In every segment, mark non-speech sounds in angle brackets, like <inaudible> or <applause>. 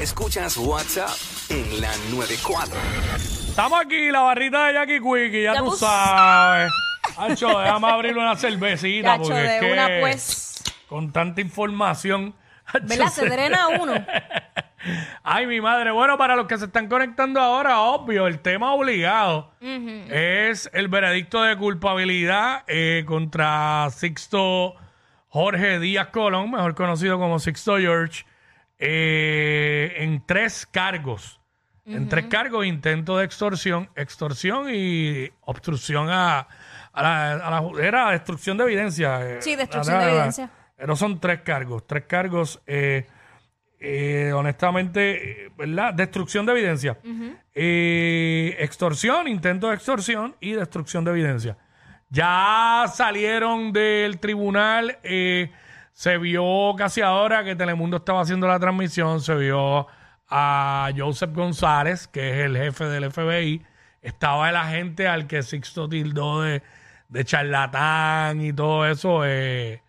Escuchas WhatsApp en la 94. Estamos aquí, la barrita de Jackie Quickie, ya, Ya tú pus- sabes. Ancho, déjame abrir una cervecita Gacho, porque es que una pues. con tanta información. ¿Verdad? Se drena uno. <laughs> Ay, mi madre. Bueno, para los que se están conectando ahora, obvio, el tema obligado es el veredicto de culpabilidad eh, contra Sixto Jorge Díaz Colón, mejor conocido como Sixto George, eh, en tres cargos. En tres cargos, intento de extorsión, extorsión y obstrucción a, a la, a la- era destrucción de evidencia. eh, Sí, destrucción la- de evidencia. Pero son tres cargos, tres cargos, eh, eh, honestamente, ¿verdad? Destrucción de evidencia. Eh, extorsión, intento de extorsión y destrucción de evidencia. Ya salieron del tribunal, eh, se vio casi ahora que Telemundo estaba haciendo la transmisión, se vio a Joseph González, que es el jefe del FBI, estaba el agente al que Sixto tildó de, de charlatán y todo eso, eh,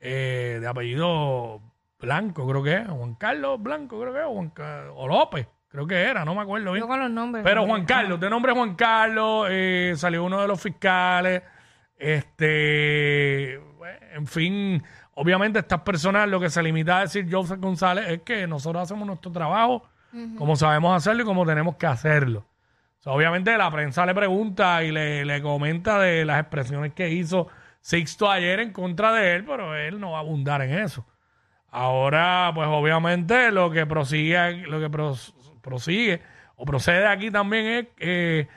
eh, de apellido Blanco, creo que es, Juan Carlos Blanco, creo que es, o Juan Ca- o López, creo que era, no me acuerdo bien. Yo con los nombres. Pero Juan Carlos, de nombre Juan Carlos, eh, salió uno de los fiscales. Este, en fin, obviamente estas personas lo que se limita a decir Joseph González es que nosotros hacemos nuestro trabajo como sabemos hacerlo y como tenemos que hacerlo. O sea, obviamente la prensa le pregunta y le, le comenta de las expresiones que hizo Sixto ayer en contra de él, pero él no va a abundar en eso. Ahora, pues obviamente lo que prosigue, lo que pros- prosigue o procede aquí también es eh,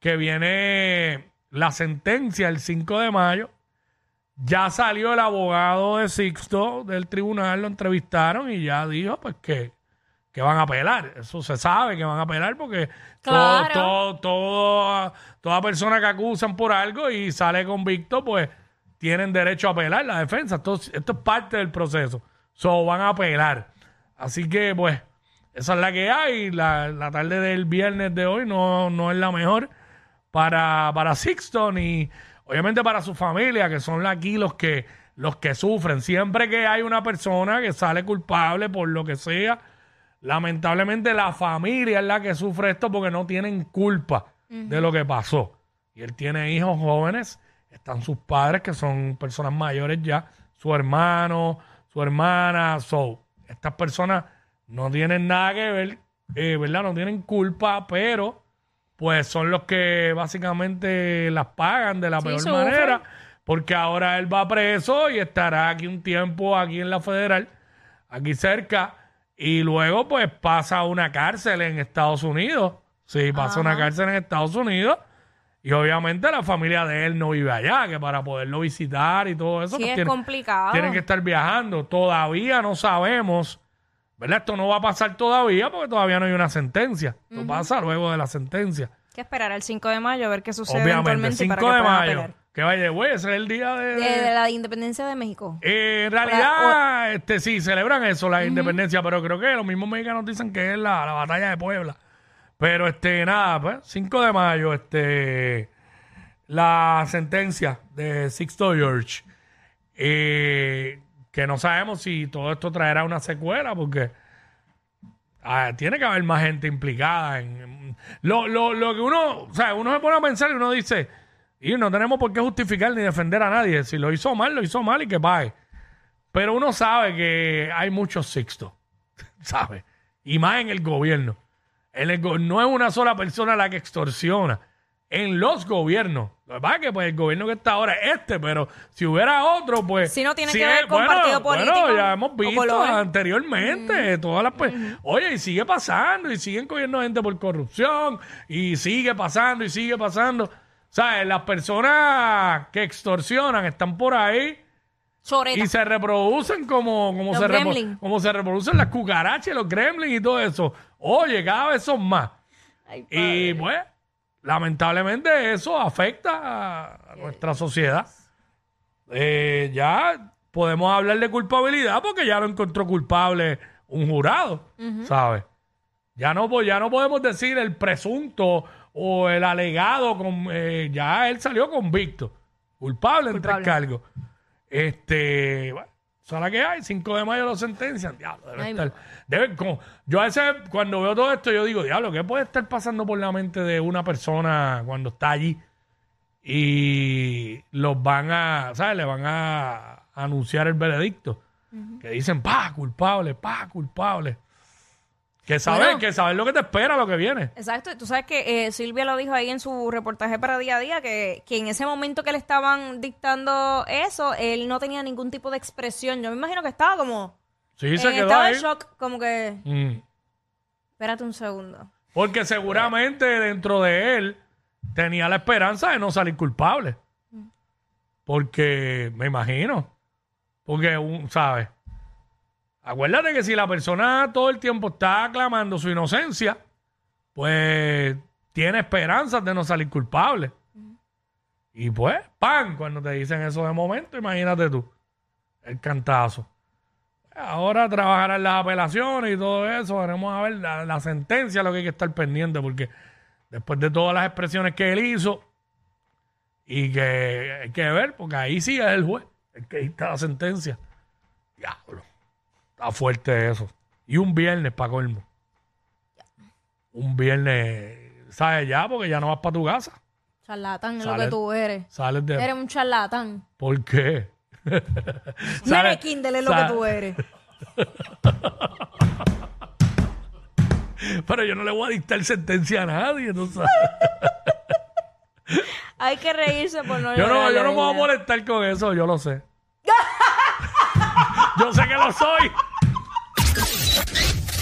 que viene la sentencia el 5 de mayo. Ya salió el abogado de Sixto del tribunal, lo entrevistaron y ya dijo pues que, que van a apelar. Eso se sabe que van a apelar porque todo, Claro. todo, todo- toda persona que acusan por algo y sale convicto, pues tienen derecho a apelar la defensa. Esto, esto es parte del proceso. So, van a apelar. Así que, pues, esa es la que hay. La, la tarde del viernes de hoy no, no es la mejor para, para Sixto ni obviamente para su familia, que son aquí los que, los que sufren. Siempre que hay una persona que sale culpable por lo que sea, lamentablemente la familia es la que sufre esto porque no tienen culpa de lo que pasó. Y él tiene hijos jóvenes, están sus padres que son personas mayores ya, su hermano, su hermana, so, estas personas no tienen nada que ver, eh, ¿verdad? No tienen culpa, pero pues son los que básicamente las pagan de la Sí, peor sufren. manera, porque ahora él va preso y estará aquí un tiempo aquí en la federal, aquí cerca, y luego pues pasa a una cárcel en Estados Unidos. Sí, pasa a una cárcel en Estados Unidos. Y obviamente la familia de él no vive allá, que para poderlo visitar y todo eso, Sí, pues es tiene- complicado. tienen que estar viajando. Todavía no sabemos, ¿verdad? Esto no va a pasar todavía porque todavía no hay una sentencia. Esto pasa luego de la sentencia. Que esperar al 5 de mayo a ver qué sucede Obviamente, eventualmente 5 para que de puedan mayo. apelar. Que vaya, güey, ese es el día de... De, de la independencia de México. Eh, en realidad, este, sí, celebran eso, la independencia, pero creo que los mismos mexicanos dicen que es la, la batalla de Puebla. Pero, este, nada, pues, 5 de mayo, este, la sentencia de Sixto George, eh, que no sabemos si todo esto traerá una secuela, porque ah, tiene que haber más gente implicada en, lo, lo, lo que uno, o sea, uno se pone a pensar y uno dice, y no tenemos por qué justificar ni defender a nadie. Si lo hizo mal, lo hizo mal y que pague. Pero uno sabe que hay muchos sixtos, <laughs> ¿sabe? Y más en el gobierno. El go- no es una sola persona la que extorsiona. En los gobiernos. Lo que pasa es que pues, el gobierno que está ahora es este, pero si hubiera otro, pues... Si no tiene que ver con partido Bueno, político ya hemos visto anteriormente todas las... pe- Oye, y sigue pasando, y siguen cogiendo gente por corrupción, y sigue pasando, y sigue pasando. ¿Sabes? Las personas que extorsionan están por ahí Choreta. y se reproducen como, como, Los se, como se reproducen las cucarachas, los gremlins y todo eso. Oye, cada vez son más. Ay, Y pues, lamentablemente eso afecta a, nuestra sociedad. Eh, ya podemos hablar de culpabilidad porque ya lo encontró culpable un jurado, ¿sabes? Ya no, ya no podemos decir el presunto o el alegado, con, eh, ya él salió convicto, culpable Culpable. cargos. Este, bueno, Esa es la que hay. 5 de mayo lo sentencian. Diablo, debe Ay, estar. debe- como- yo a veces, cuando veo todo esto, yo digo, diablo, ¿qué puede estar pasando por la mente de una persona cuando está allí? Y los van a, ¿sabes? Le van a anunciar el veredicto. Que dicen, pa, culpable, pa, culpable. Que Bueno. que saben lo que te espera, lo que viene. Exacto, tú sabes que eh, Silvia lo dijo ahí en su reportaje para día a día, que, que en ese momento que le estaban dictando eso, él no tenía ningún tipo de expresión. Yo me imagino que estaba como Sí, se en quedó estado ahí. de shock, como que, Mm. espérate un segundo. Porque seguramente dentro de él tenía la esperanza de no salir culpable. Porque, me imagino. Porque, un, ¿sabes? Acuérdate que si la persona todo el tiempo está aclamando su inocencia, pues tiene esperanzas de no salir culpable. Y pues, ¡pam! Cuando te dicen eso de momento, imagínate tú, el cantazo. Ahora trabajarán las apelaciones y todo eso. Veremos a ver la, la sentencia, lo que hay que estar pendiente, porque después de todas las expresiones que él hizo y que hay que ver, porque ahí sí es el juez, el que dicta la sentencia. Diablo, está fuerte eso. Y un viernes para colmo. Un viernes, ¿sabes ya? Porque ya no vas para tu casa. Charlatán es lo que tú eres. Sales de. Eres un charlatán. ¿Por qué? Nene <laughs> Kindle es lo que tú eres. <laughs> Pero yo no le voy a dictar sentencia a nadie, ¿no sabes? <laughs> Hay que reírse por no Yo no, yo no me voy a molestar con eso, yo lo sé. yo sé que lo soy.